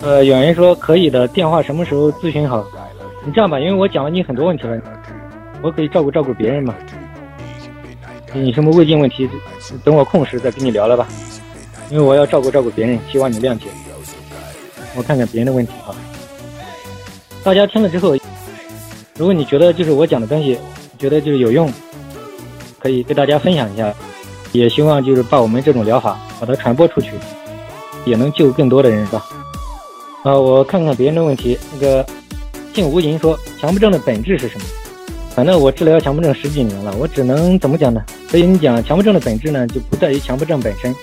呃，有人说可以的，电话什么时候咨询好？你这样吧，因为我讲了你很多问题了，我可以照顾照顾别人嘛。你什么胃镜问题，等我空时再跟你聊了吧。因为我要照顾照顾别人，希望你谅解。我看看别人的问题啊。大家听了之后，如果你觉得就是我讲的东西，觉得就是有用，可以跟大家分享一下。也希望就是把我们这种疗法把它传播出去，也能救更多的人，是吧？啊，我看看别人的问题。那个静无垠说，强迫症的本质是什么？反正我治疗强迫症十几年了，我只能怎么讲呢？所以你讲强迫症的本质呢，就不在于强迫症本身。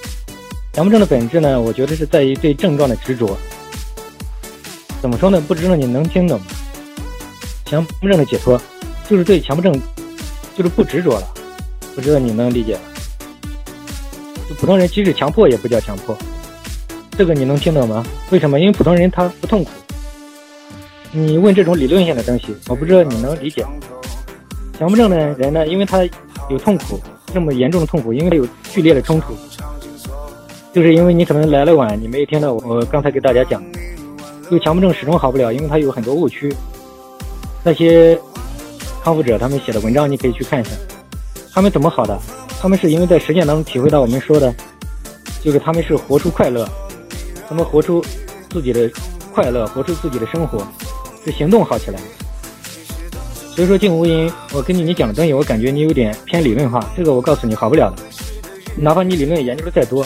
强迫症的本质呢，我觉得是在于对症状的执着。怎么说呢？不知道你能听懂吗？强迫症的解脱，就是对强迫症，就是不执着了。不知道你能理解吗？就普通人即使强迫也不叫强迫，这个你能听懂吗？为什么？因为普通人他不痛苦。你问这种理论性的东西，我不知道你能理解。强迫症的人呢，因为他有痛苦，这么严重的痛苦，因为有剧烈的冲突。就是因为你可能来了晚，你没有听到我刚才给大家讲，就强迫症始终好不了，因为他有很多误区。那些康复者他们写的文章你可以去看一下，他们怎么好的？他们是因为在实践当中体会到我们说的，就是他们是活出快乐，他们活出自己的快乐，活出自己的生活，是行动好起来。所以说静无音，我跟你你讲的东西，我感觉你有点偏理论化，这个我告诉你好不了的，哪怕你理论研究的再多。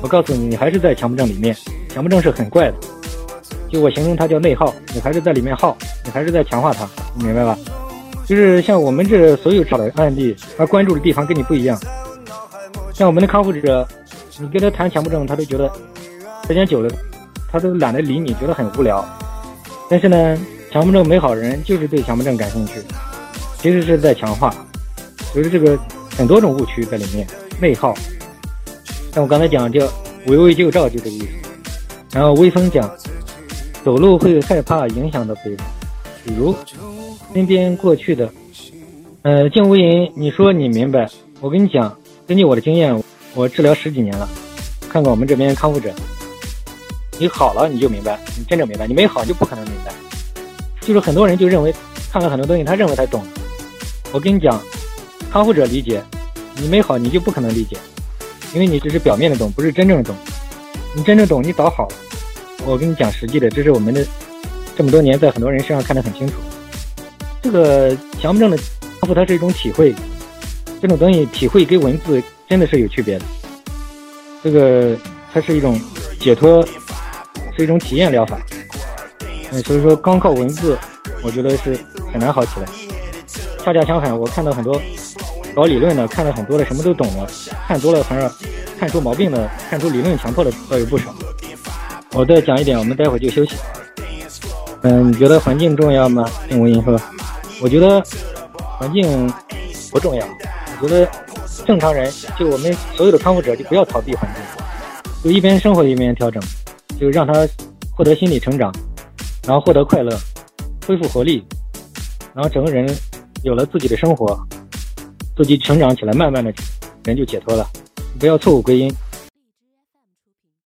我告诉你，你还是在强迫症里面。强迫症是很怪的，就我形容它叫内耗，你还是在里面耗，你还是在强化它，你明白吧？就是像我们这所有找的案例，他关注的地方跟你不一样。像我们的康复者，你跟他谈强迫症，他都觉得时间久了，他都懒得理你，觉得很无聊。但是呢，强迫症没好人就是对强迫症感兴趣，其实是在强化，就是这个很多种误区在里面，内耗。像我刚才讲叫围魏救赵就这个意思，然后微风讲走路会害怕影响到别人，比如身边过去的，呃，静无垠，你说你明白，我跟你讲，根据我的经验，我治疗十几年了，看看我们这边康复者，你好了你就明白，你真正明白，你没好就不可能明白，就是很多人就认为看了很多东西，他认为他懂，我跟你讲，康复者理解，你没好你就不可能理解。因为你只是表面的懂，不是真正的懂。你真正懂，你早好了。我跟你讲实际的，这是我们的这么多年在很多人身上看得很清楚。这个强迫症的康复，它是一种体会，这种东西体会跟文字真的是有区别的。这个它是一种解脱，是一种体验疗法。嗯，所以说光靠文字，我觉得是很难好起来。恰恰相反，我看到很多。搞理论的看了很多的，什么都懂了，看多了反而看出毛病的，看出理论强迫的倒有不少。我再讲一点，我们待会儿就休息。嗯，你觉得环境重要吗？听无音说，我觉得环境不重要。我觉得正常人，就我们所有的康复者，就不要逃避环境，就一边生活一边调整，就让他获得心理成长，然后获得快乐，恢复活力，然后整个人有了自己的生活。自己成长起来，慢慢的人就解脱了。不要错误归因，